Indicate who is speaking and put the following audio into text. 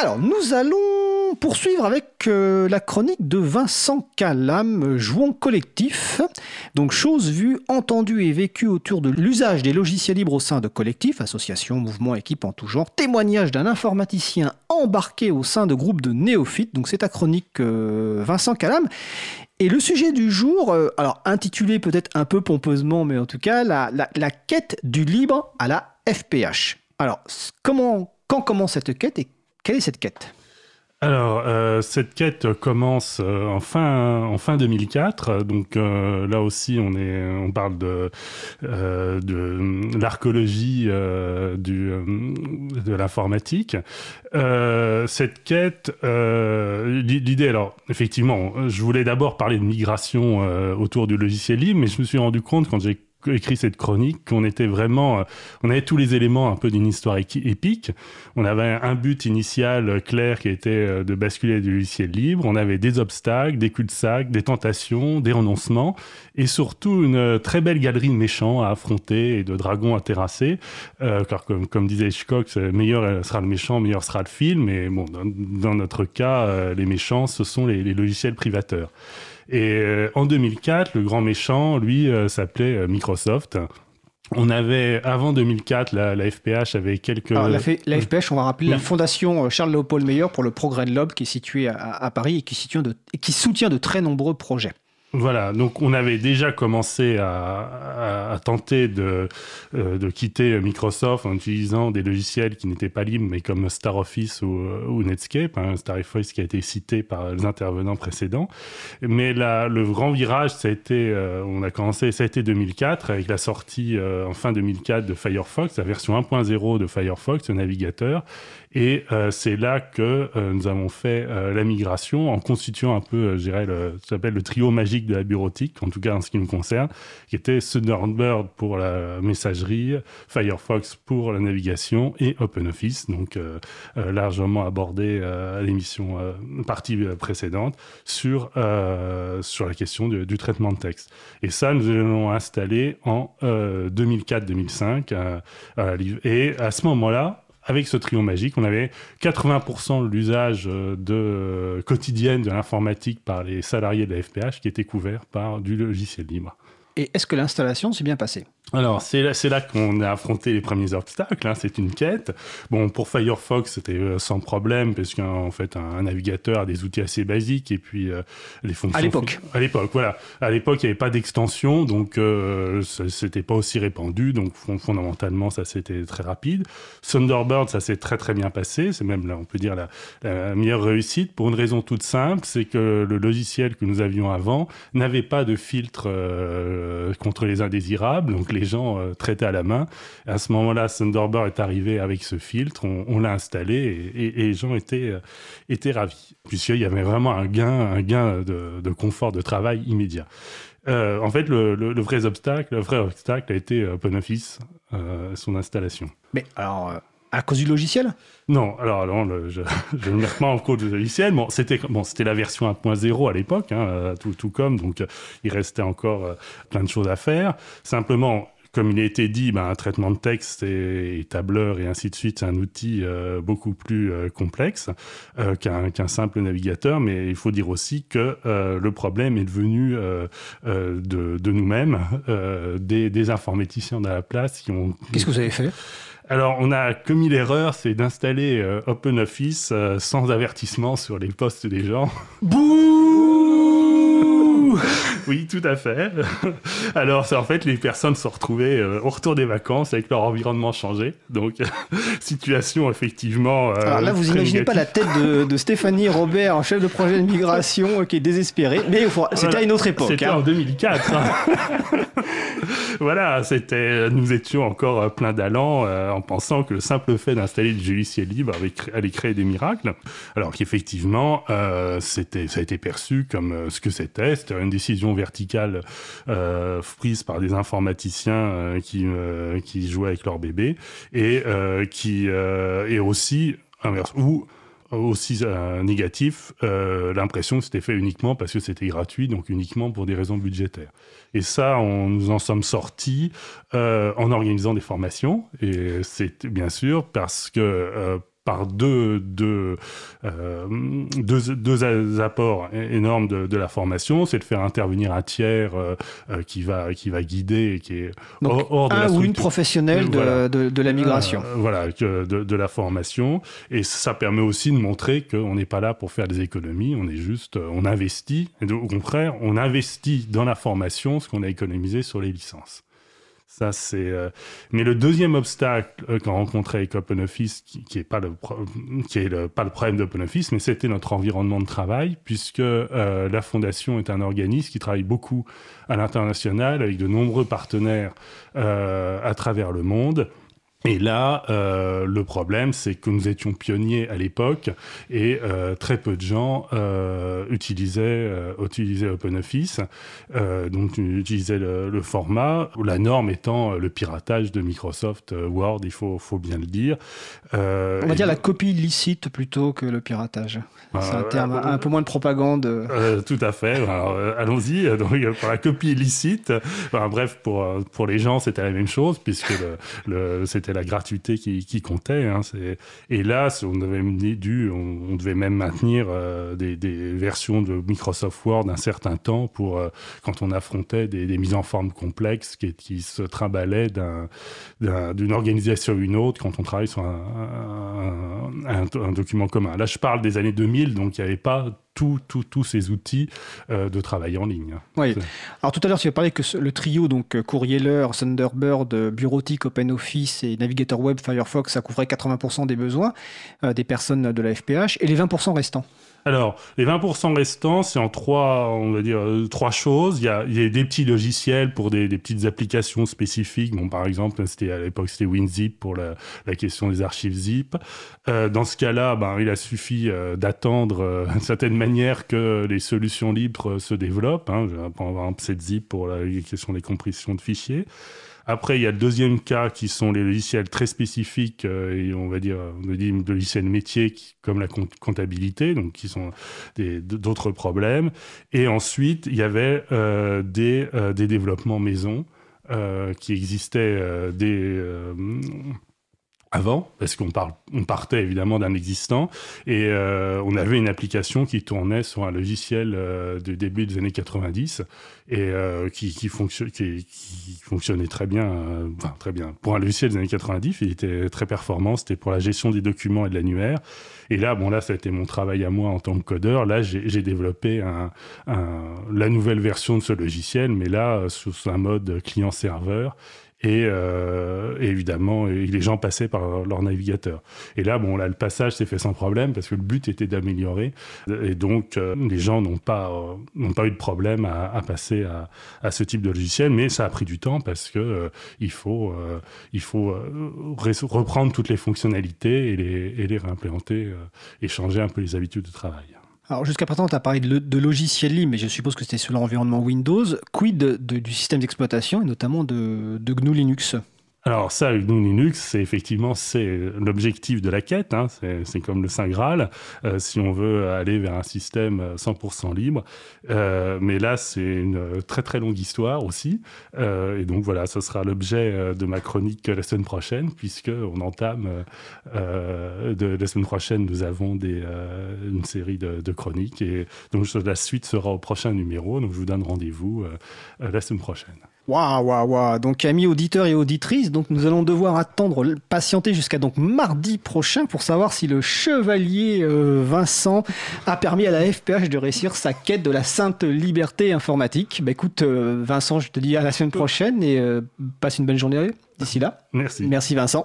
Speaker 1: Alors, nous allons poursuivre avec euh, la chronique de Vincent Calam, jouant collectif. Donc, chose vue, entendue et vécue autour de l'usage des logiciels libres au sein de collectifs, associations, mouvements, équipes en tout genre. Témoignage d'un informaticien embarqué au sein de groupes de néophytes. Donc, c'est ta chronique, euh, Vincent Calam. Et le sujet du jour, euh, alors intitulé peut-être un peu pompeusement, mais en tout cas, la, la, quête du libre à la FPH. Alors, comment, quand commence cette quête quelle est cette quête?
Speaker 2: Alors, euh, cette quête commence euh, en, fin, en fin 2004. Donc euh, là aussi, on, est, on parle de, de l'archéologie de l'informatique. cette quête, l'idée, alors effectivement, je voulais d'abord parler de migration autour du logiciel libre, mais je me suis rendu compte quand j'ai écrit cette chronique qu'on était vraiment, euh, on avait tous les éléments un peu d'une histoire épique. On avait un but initial clair qui était euh, de basculer du logiciel libre. On avait des obstacles, des cul-de-sac, des tentations, des renoncements et surtout une euh, très belle galerie de méchants à affronter et de dragons à terrasser. Euh, car comme, comme disait Hitchcock, meilleur sera le méchant, meilleur sera le film. Et bon, dans, dans notre cas, les méchants, ce sont les, les logiciels privateurs. Et euh, en 2004, le grand méchant, lui, euh, s'appelait euh, Microsoft. On avait, avant 2004, la, la FPH avait quelques...
Speaker 1: Alors, la, la, FPH, on va rappeler, la Fondation Charles-Léopold Meyer pour le progrès de l'homme, qui est située à, à Paris et qui, situe de, et qui soutient de très nombreux projets.
Speaker 2: Voilà, donc on avait déjà commencé à, tenter de, euh, quitter Microsoft en utilisant des logiciels qui n'étaient pas libres, mais comme Star Office ou, ou Netscape, hein, Star Office qui a été cité par les intervenants précédents. Mais le grand virage, ça a été, euh, on a commencé, ça a été 2004 avec la sortie euh, en fin 2004 de Firefox, la version 1.0 de Firefox, le navigateur, et euh, c'est là que euh, nous avons fait euh, la migration en constituant un peu, je dirais, le, s'appelle le trio magique de la bureautique, en tout cas en ce qui nous concerne, qui était Thunderbird pour la messagerie, Firefox pour la navigation et OpenOffice, donc largement abordé à l'émission partie précédente sur, sur la question du, traitement de texte. Et ça, nous l'avons installé en 2004-2005. et à ce moment-là, avec ce trio magique, on avait 80% de l'usage euh, de euh, quotidienne de l'informatique par les salariés de la FPH qui était couvert par du logiciel libre.
Speaker 1: Et est-ce que l'installation s'est bien passée?
Speaker 2: Alors, c'est là, là qu'on a affronté les premiers obstacles. Hein, c'est une quête. Bon, pour Firefox, c'était euh, sans problème, parce qu'en fait, un, un, navigateur a des outils assez basiques, et puis euh, les fonctions...
Speaker 1: À l'époque
Speaker 2: À l'époque, voilà. À l'époque, il n'y avait pas d'extension, donc euh, c'était pas aussi répandu, donc fondamentalement, ça c'était très rapide. Thunderbird, ça s'est très très bien passé, c'est même, là, on peut dire, la, la, meilleure réussite, pour une raison toute simple, c'est que le logiciel que nous avions avant n'avait pas de filtre euh, contre les indésirables, donc les les gens euh, traitaient à la main. À ce moment-là, Thunderbird est arrivé avec ce filtre, on, l'a installé et, les gens étaient, euh, étaient ravis, puisqu'il y avait vraiment un gain, un gain de, confort de travail immédiat. Euh, en fait, le, vrai obstacle, le vrai obstacle a été OpenOffice, euh, son installation.
Speaker 1: Mais alors, à cause du logiciel?
Speaker 2: Non, alors non, le, je, je ne mets pas en cause du logiciel. Bon, c'était bon, c'était la version 1.0 à l'époque, hein, tout, tout comme, donc il restait encore euh, plein de choses à faire. Simplement, comme il a été dit, ben, un traitement de texte et, et, tableur et ainsi de suite, c'est un outil euh, beaucoup plus euh, complexe euh, qu'un qu simple navigateur. Mais il faut dire aussi que euh, le problème est devenu euh, euh, de, de nous-mêmes, des, des, informaticiens de la place qui ont.
Speaker 1: Qu'est-ce que vous avez fait?
Speaker 2: Alors, on a commis l'erreur, c'est d'installer euh, OpenOffice euh, sans avertissement sur les postes des gens.
Speaker 1: Bouh
Speaker 2: Oui, tout à fait. Alors, c'est en fait, les personnes se retrouvaient euh, au retour des vacances avec leur environnement changé. Donc, situation effectivement.
Speaker 1: Euh, Alors là, vous imaginez négative. pas la tête de, de, Stéphanie Robert, en chef de projet de migration, qui est désespérée. Mais c'était voilà. à une autre époque.
Speaker 2: C'était hein. en 2004. Hein. voilà, c'était, nous étions encore euh, plein d'allant euh, en pensant que le simple fait d'installer du logiciel libre allait créer des miracles. Alors qu'effectivement, euh, c'était, ça a été perçu comme euh, ce que c'était. C'était une décision verticale euh, prise par des informaticiens euh, qui, qui jouaient avec leur bébé et qui est aussi inverse ou aussi euh, négatif, euh, l'impression que c'était fait uniquement parce que c'était gratuit, donc uniquement pour des raisons budgétaires. Et ça, on nous en sommes sortis euh, en organisant des formations, et c'est bien sûr parce que par deux, deux, euh, deux, deux, apports énormes de, de la formation, c'est de faire intervenir un tiers euh, euh, qui, va, qui va guider et qui est
Speaker 1: hors, de un la ou une professionnelle de, de, de, la migration.
Speaker 2: voilà, de, de, la formation. Et ça permet aussi de montrer qu'on n'est pas là pour faire des économies, on est juste, on investit, et au contraire, on investit dans la formation ce qu'on a économisé sur les licences. Ça, c'est. Euh, mais le deuxième obstacle euh, qu'on rencontrait avec OpenOffice, qui, qui est pas le qui est problème d'OpenOffice, mais c'était notre environnement de travail, puisque euh, la fondation est un organisme qui travaille beaucoup à l'international avec de nombreux partenaires à travers le monde. Et là, euh, le problème, c'est que nous étions pionniers à l'époque et euh, très peu de gens euh, utilisaient, utilisaient OpenOffice, donc utilisaient le, le, format, la norme étant le piratage de Microsoft Word, il faut, faut bien le dire.
Speaker 1: On va dire la copie illicite plutôt que le piratage. C'est un terme un peu moins de propagande.
Speaker 2: tout à fait. Allons-y. Donc pour la copie illicite, enfin, bref, pour pour les gens, c'était la même chose puisque le, le c'était la gratuité qui, comptait. Hein, et là, on avait dû, on, devait même maintenir euh, des, versions de Microsoft Word un certain temps pour euh, quand on affrontait des, mises en forme complexes qui, se trimbalaient d'une organisation à une autre quand on travaille sur un, un, document commun. Là, je parle des années 2000, donc il n'y avait pas tous ces outils euh, de travail en ligne.
Speaker 1: Oui. Alors tout à l'heure, tu as parlé que le trio, donc euh, Courrieler, Thunderbird, euh, Bureautique, OpenOffice et navigateur web Firefox, ça couvrait 80% des besoins des personnes de la FPH et les 20% restants.
Speaker 2: Alors, les 20% restants, c'est en trois, on va dire, euh, trois choses. Il y a, des petits logiciels pour des, petites applications spécifiques. Bon, par exemple, c'était à l'époque, c'était WinZip pour la, question des archives zip. Euh, dans ce cas-là, ben, il a suffi euh, d'attendre d'une certaine manière que les solutions libres se développent. Hein. Par exemple, zip pour la question des compressions de fichiers. Après, il y a le deuxième cas qui sont les logiciels très spécifiques euh, et on va dire, on dit logiciels métiers comme la comptabilité, donc qui sont d'autres problèmes. Et ensuite, il y avait euh, des, euh, des développements maison qui existaient des avant, parce qu'on on partait évidemment d'un existant, et euh, on avait une application qui tournait sur un logiciel euh, du début des années 90 et euh, qui, qui, qui, qui, fonctionnait très bien, euh, enfin très bien. Pour un logiciel des années 90, il était très performant, c'était pour la gestion des documents et de l'annuaire. Et là, bon là, ça a été mon travail à moi en tant que codeur. Là, j'ai développé un, un, la nouvelle version de ce logiciel, mais là, sous un mode client-serveur. Et, euh, évidemment, les gens passaient par leur navigateur. Et là, bon, là, le passage s'est fait sans problème parce que le but était d'améliorer. Et donc, euh, les gens n'ont pas, euh, n'ont pas eu de problème à, à passer à, à, ce type de logiciel, mais ça a pris du temps parce que euh, il faut, euh, il faut reprendre toutes les fonctionnalités et les, et les réimplémenter et changer un peu les habitudes de travail.
Speaker 1: Alors jusqu'à présent, tu as parlé de, de logiciels libres, mais je suppose que c'était sur l'environnement Windows. Quid du système d'exploitation et notamment de GNU Linux?
Speaker 2: Alors ça, Linux, c'est effectivement c'est l'objectif de la quête. Hein, c'est comme le Saint Graal, euh, si on veut aller vers un système 100% libre. Euh, mais là, c'est une très très longue histoire aussi. Euh, et donc voilà, ce sera l'objet euh, de ma chronique la semaine prochaine, puisque on entame euh, de, la semaine prochaine, nous avons des, une série de, de, chroniques. Et donc la suite sera au prochain numéro. Donc je vous donne rendez-vous la semaine prochaine.
Speaker 1: Waouh, waouh, waouh. Donc, amis auditeurs et auditrices, donc nous allons devoir attendre, patienter jusqu'à donc mardi prochain pour savoir si le chevalier euh, Vincent a permis à la FPH de réussir sa quête de la sainte liberté informatique. Bah écoute, euh, Vincent, je te dis à la semaine prochaine et euh, passe une bonne journée d'ici là.
Speaker 2: Merci.
Speaker 1: Merci, Vincent.